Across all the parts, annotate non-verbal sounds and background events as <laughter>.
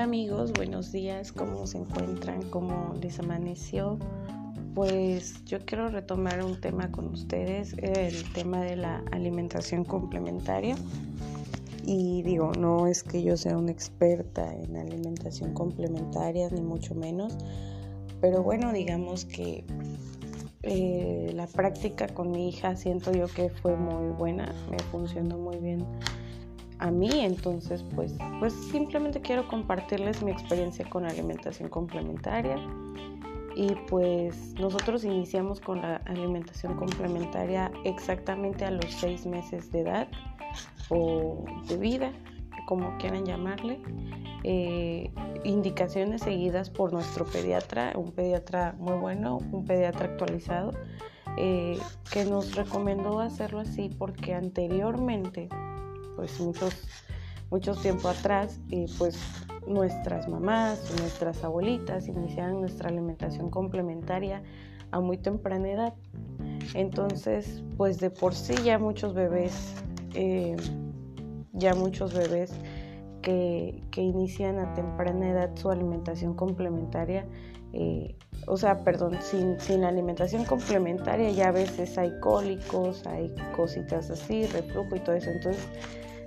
Hola amigos, buenos días, ¿cómo se encuentran? ¿Cómo les amaneció? Pues yo quiero retomar un tema con ustedes, el tema de la alimentación complementaria. Y digo, no es que yo sea una experta en alimentación complementaria, ni mucho menos, pero bueno, digamos que eh, la práctica con mi hija siento yo que fue muy buena, me funcionó muy bien a mí, entonces pues, pues simplemente quiero compartirles mi experiencia con alimentación complementaria y pues nosotros iniciamos con la alimentación complementaria exactamente a los seis meses de edad o de vida, como quieran llamarle. Eh, indicaciones seguidas por nuestro pediatra, un pediatra muy bueno, un pediatra actualizado, eh, que nos recomendó hacerlo así porque anteriormente pues muchos, muchos tiempo atrás, y pues nuestras mamás, nuestras abuelitas iniciaron nuestra alimentación complementaria a muy temprana edad. Entonces, pues de por sí ya muchos bebés, eh, ya muchos bebés que, inician a temprana edad su alimentación complementaria, eh, o sea, perdón, sin, sin alimentación complementaria ya a veces hay cólicos, hay cositas así, reflujo y todo eso. Entonces,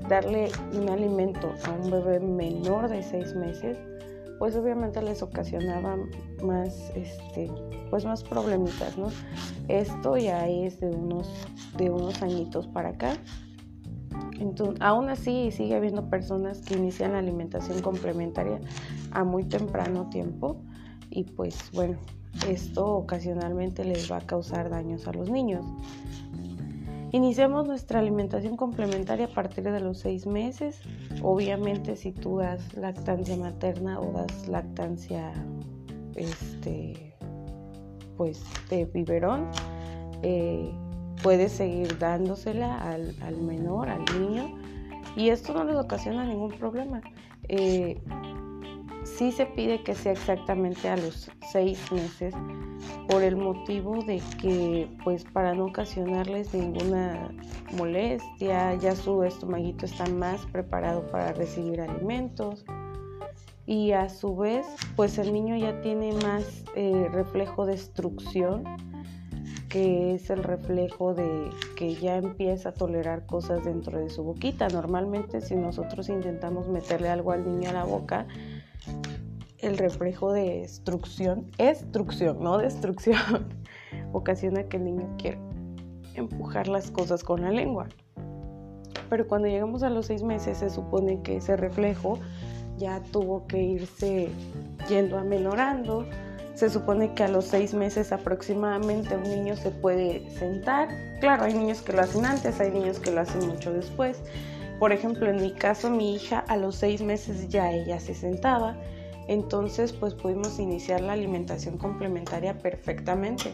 darle un alimento a un bebé menor de seis meses, pues obviamente les ocasionaba más, este, pues más problemitas, ¿no? Esto ya es de unos, de unos añitos para acá. Entonces, aún así sigue habiendo personas que inician la alimentación complementaria a muy temprano tiempo y pues bueno, esto ocasionalmente les va a causar daños a los niños. Iniciamos nuestra alimentación complementaria a partir de los seis meses. Obviamente si tú das lactancia materna o das lactancia este, pues de biberón, eh, puedes seguir dándosela al, menor, al niño, y esto no les ocasiona ningún problema. Eh, sí se pide que sea exactamente a los seis meses por el motivo de que pues para no ocasionarles ninguna molestia ya su estomaguito está más preparado para recibir alimentos y a su vez pues el niño ya tiene más eh, reflejo de destrucción que es el reflejo de que ya empieza a tolerar cosas dentro de su boquita. Normalmente si nosotros intentamos meterle algo al niño a la boca, el reflejo de destrucción, destrucción, no destrucción, <laughs> ocasiona que el niño quiera empujar las cosas con la lengua. Pero cuando llegamos a los seis meses se supone que ese reflejo ya tuvo que irse yendo amenorando. Se supone que a los seis meses aproximadamente un niño se puede sentar. Claro, hay niños que lo hacen antes, hay niños que lo hacen mucho después. Por ejemplo, en mi caso, mi hija a los seis meses ya ella se sentaba entonces pues pudimos iniciar la alimentación complementaria perfectamente.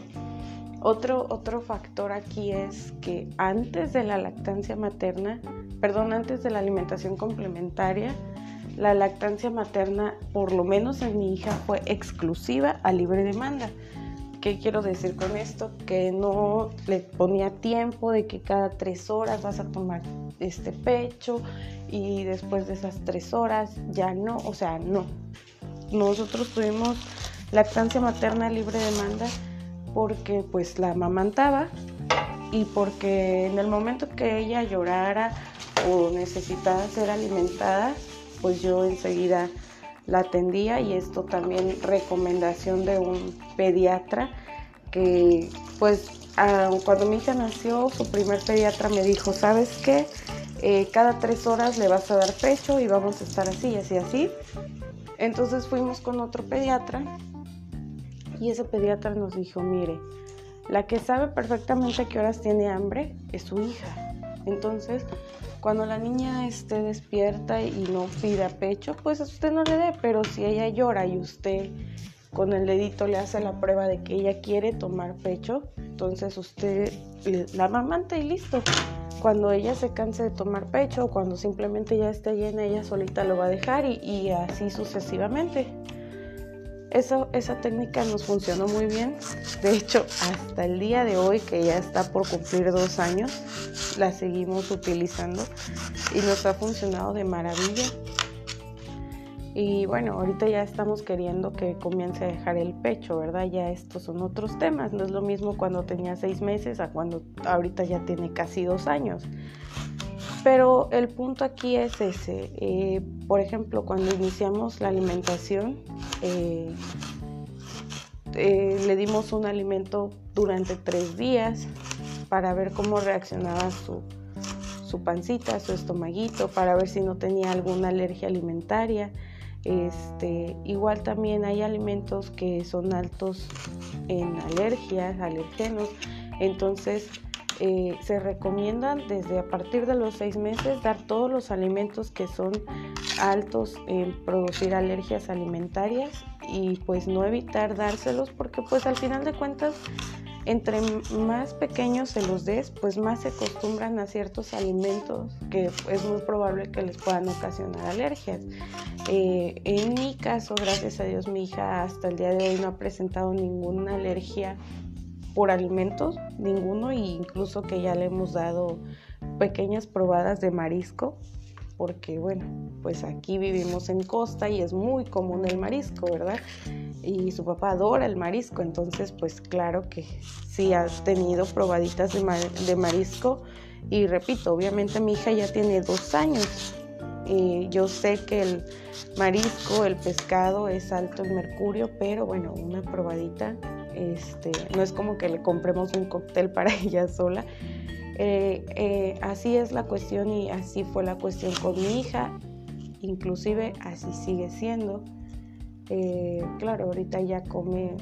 Otro, otro factor aquí es que antes de la lactancia materna, perdón, antes de la alimentación complementaria, la lactancia materna, por lo menos en mi hija, fue exclusiva a libre demanda. ¿Qué quiero decir con esto? Que no le ponía tiempo de que cada tres horas vas a tomar este pecho y después de esas tres horas ya no, o sea, no nosotros tuvimos lactancia materna libre demanda porque pues la amamantaba y porque en el momento que ella llorara o necesitaba ser alimentada, pues yo enseguida la atendía y esto también recomendación de un pediatra que pues cuando mi hija nació, su primer pediatra me dijo, ¿sabes qué? Eh, cada tres horas le vas a dar pecho y vamos a estar así, así, así. Entonces fuimos con otro pediatra y ese pediatra nos dijo, mire, la que sabe perfectamente qué horas tiene hambre es su hija. Entonces, cuando la niña esté despierta y no pida pecho, pues usted no le dé, pero si ella llora y usted con el dedito le hace la prueba de que ella quiere tomar pecho, entonces usted la amamanta y listo. Cuando ella se canse de tomar pecho o cuando simplemente ya esté llena, ella solita lo va a dejar y, así sucesivamente. Eso, esa técnica nos funcionó muy bien. De hecho, hasta el día de hoy, que ya está por cumplir dos años, la seguimos utilizando y nos ha funcionado de maravilla. Y bueno, ahorita ya estamos queriendo que comience a dejar el pecho, ¿verdad? Ya estos son otros temas. No es lo mismo cuando tenía seis meses a cuando ahorita ya tiene casi dos años. Pero el punto aquí es ese. Eh, por ejemplo, cuando iniciamos la alimentación, eh, eh, le dimos un alimento durante tres días para ver cómo reaccionaba su, su pancita, su estomaguito, para ver si no tenía alguna alergia alimentaria. Este, igual también hay alimentos que son altos en alergias, alergenos. Entonces, eh, se recomiendan desde a partir de los seis meses dar todos los alimentos que son altos en producir alergias alimentarias y pues no evitar dárselos porque pues al final de cuentas entre más pequeños se los des, pues más se acostumbran a ciertos alimentos que es muy probable que les puedan ocasionar alergias. Eh, en mi caso, gracias a Dios, mi hija hasta el día de hoy no ha presentado ninguna alergia por alimentos, ninguno, e incluso que ya le hemos dado pequeñas probadas de marisco, porque bueno, pues aquí vivimos en costa y es muy común el marisco, ¿verdad? Y su papá adora el marisco, entonces pues claro que sí ha tenido probaditas de, de marisco y repito, obviamente mi hija ya tiene dos años. Y yo sé que el marisco, el pescado es alto en mercurio, pero bueno, una probadita este, no es como que le compremos un cóctel para <laughs> ella sola. Eh, eh, así es la cuestión y así fue la cuestión con mi hija, inclusive así sigue siendo. Eh, claro, ahorita ya come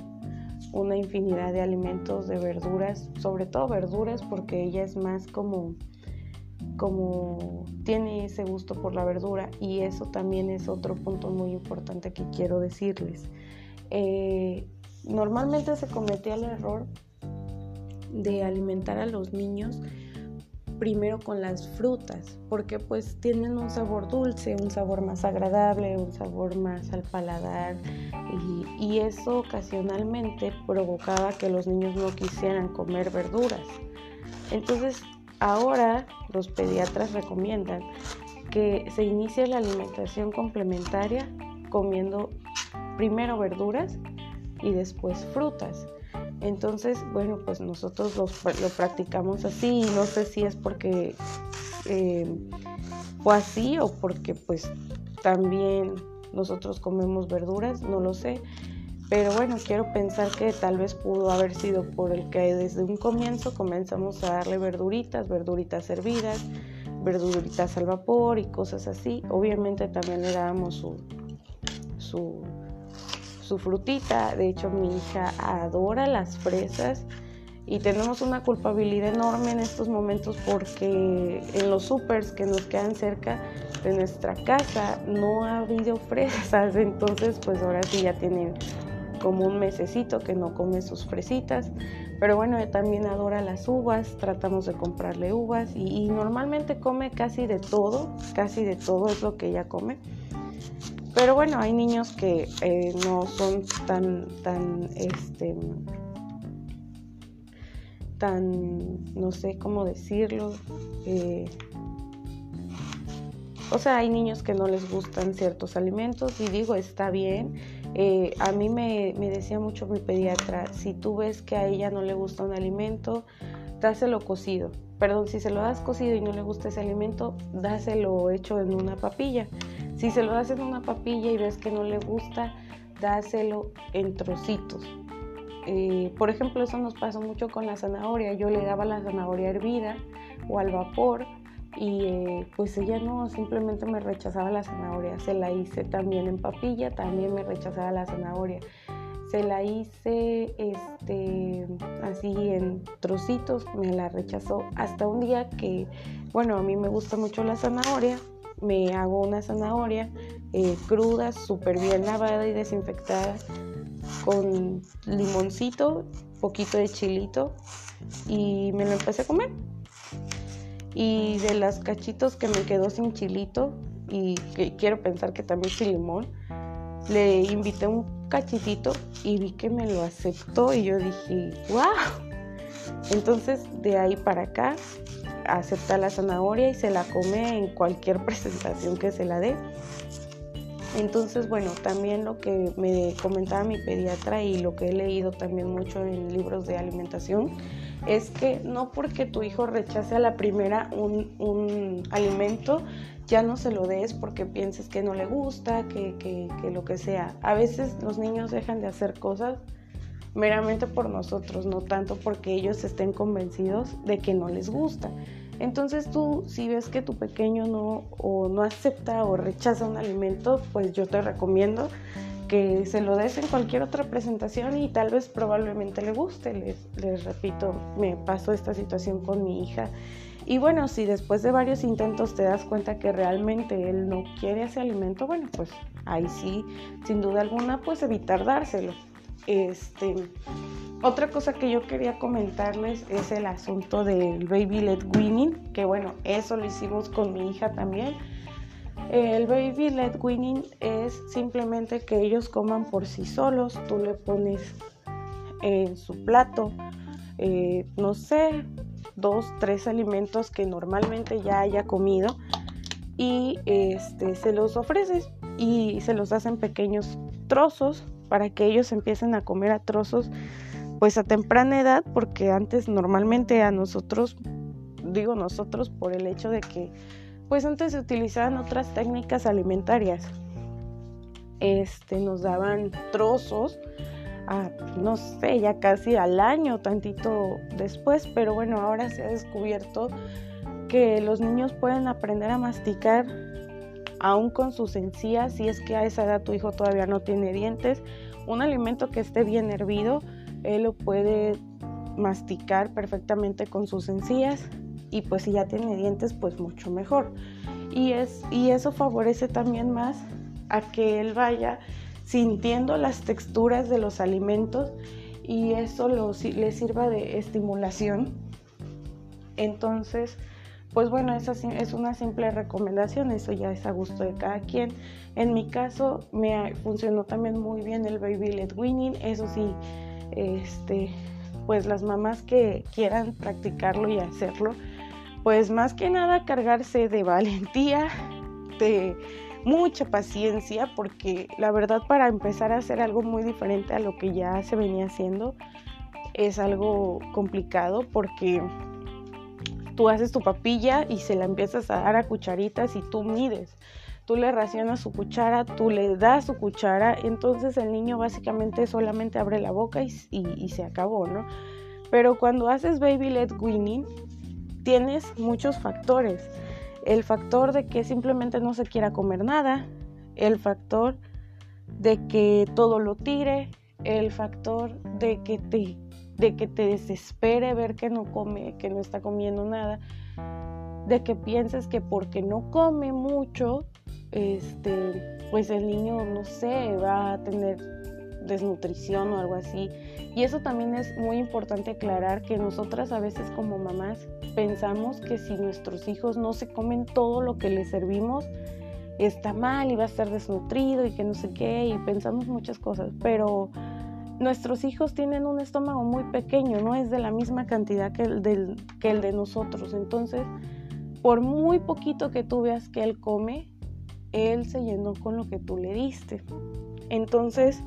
una infinidad de alimentos, de verduras, sobre todo verduras porque ella es más como como tiene ese gusto por la verdura y eso también es otro punto muy importante que quiero decirles normalmente se cometía el error de alimentar a los niños primero con las frutas, porque pues tienen un sabor dulce, un sabor más agradable, un sabor más al paladar y, y, eso ocasionalmente provocaba que los niños no quisieran comer verduras. Entonces ahora los pediatras recomiendan que se inicie la alimentación complementaria comiendo primero verduras y después frutas. Entonces, bueno, pues nosotros lo, practicamos así y no sé si es porque eh, fue así o porque pues también nosotros comemos verduras, no lo sé. Pero bueno, quiero pensar que tal vez pudo haber sido por el que desde un comienzo comenzamos a darle verduritas, verduritas hervidas, verduritas al vapor y cosas así. Obviamente también le dábamos su, su su frutita. De hecho, mi hija adora las fresas y tenemos una culpabilidad enorme en estos momentos porque en los supers que nos quedan cerca de nuestra casa no ha habido fresas. <laughs> Entonces, pues ahora sí ya tiene como un mesecito que no come sus fresitas. Pero bueno, también adora las uvas, tratamos de comprarle uvas y normalmente come casi de todo, casi de todo es lo que ella come. Pero bueno, hay niños que eh, no son tan, tan, este, tan, no sé cómo decirlo. Eh, o sea, hay niños que no les gustan ciertos alimentos y digo, está bien. Eh, a mí me, me, decía mucho mi pediatra, si tú ves que a ella no le gusta un alimento, dáselo cocido. Perdón, si se lo das cocido y no le gusta ese alimento, dáselo hecho en una papilla. Si se lo das en una papilla y ves que no le gusta, dáselo en trocitos. Eh, por ejemplo, eso nos pasó mucho con la zanahoria. Yo le daba la zanahoria hervida o al vapor y eh, pues ella no, simplemente me rechazaba la zanahoria. Se la hice también en papilla, también me rechazaba la zanahoria. Se la hice este, así en trocitos, me la rechazó hasta un día que, bueno, a mí me gusta mucho la zanahoria, me hago una zanahoria eh, cruda, súper bien lavada y desinfectada, con limoncito, poquito de chilito y me lo empecé a comer. Y de las cachitos que me quedó sin chilito y que quiero pensar que también sin limón, le invité un cachitito y vi que me lo aceptó y yo dije, wow. Entonces de ahí para acá acepta la zanahoria y se la come en cualquier <laughs> presentación que se la dé. Entonces, bueno, también lo que me comentaba mi pediatra y lo que he leído también mucho en libros de alimentación es que no porque tu hijo rechace a la primera un, alimento, ya no se lo des porque pienses que no le gusta, que, que, que lo que sea. A veces los niños dejan de hacer cosas meramente por nosotros, no tanto porque ellos estén convencidos de que no les gusta. Entonces tú, si ves que tu pequeño no o no acepta o rechaza un alimento, pues yo te recomiendo que se lo des en cualquier otra presentación y tal vez probablemente le guste. Les, les repito, me pasó esta situación con mi hija. Y bueno, si después de varios intentos te das cuenta que realmente él no quiere ese alimento, bueno, pues ahí sí, sin duda alguna, pues evitar dárselo. Este, otra cosa que yo quería comentarles es el asunto del baby led weaning, que bueno, eso lo hicimos con mi hija también. El baby led weaning es simplemente que ellos coman por sí solos, tú le pones en su plato, eh, no sé, dos, tres alimentos que normalmente ya haya comido y este, se los ofreces y se los hacen pequeños trozos para que ellos empiecen a comer a trozos pues a temprana edad porque antes normalmente a nosotros digo nosotros por el hecho de que pues antes se utilizaban otras técnicas alimentarias. Este nos daban trozos a, no sé ya casi al año tantito después pero bueno ahora se ha descubierto que los niños pueden aprender a masticar aún con sus encías, si es que a esa edad tu hijo todavía no tiene dientes, un alimento que esté bien hervido, él lo puede masticar perfectamente con sus encías y pues si ya tiene dientes, pues mucho mejor. Y, es, y eso favorece también más a que él vaya sintiendo las texturas de los alimentos y eso lo, le sirva de estimulación. Entonces, pues bueno, es una simple recomendación, eso ya es a gusto de cada quien. En mi caso me funcionó también muy bien el baby led weaning, eso sí, este, pues las mamás que quieran practicarlo y hacerlo, pues más que nada cargarse de valentía, de mucha paciencia, porque la verdad para empezar a hacer algo muy diferente a lo que ya se venía haciendo es algo complicado porque tú haces tu papilla y se la empiezas a dar a cucharitas y tú mides. Tú le racionas su cuchara, tú le das su cuchara, entonces el niño básicamente solamente abre la boca y, se acabó, ¿no? Pero cuando haces baby led weaning, tienes muchos factores. El factor de que simplemente no se quiera comer nada, el factor de que todo lo tire, el factor de que te de que te desespere ver que no come, que no está comiendo nada, de que pienses que porque no come mucho, este, pues el niño, no sé, va a tener desnutrición o algo así. Y eso también es muy importante aclarar que nosotras a veces como mamás pensamos que si nuestros hijos no se comen todo lo que les servimos, está mal y va a estar desnutrido y que no sé qué, y pensamos muchas cosas, pero nuestros hijos tienen un estómago muy pequeño, no es de la misma cantidad que el, de nosotros. Entonces, por muy poquito que tú veas que él come, él se llenó con lo que tú le diste. Entonces,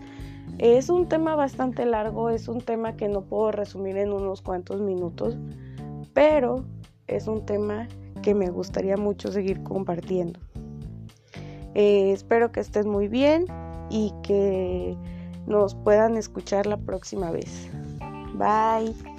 es un tema bastante largo, es un tema que no puedo resumir en unos cuantos minutos, pero es un tema que me gustaría mucho seguir compartiendo. Eh, espero que estés muy bien y que nos puedan escuchar la próxima vez. Bye.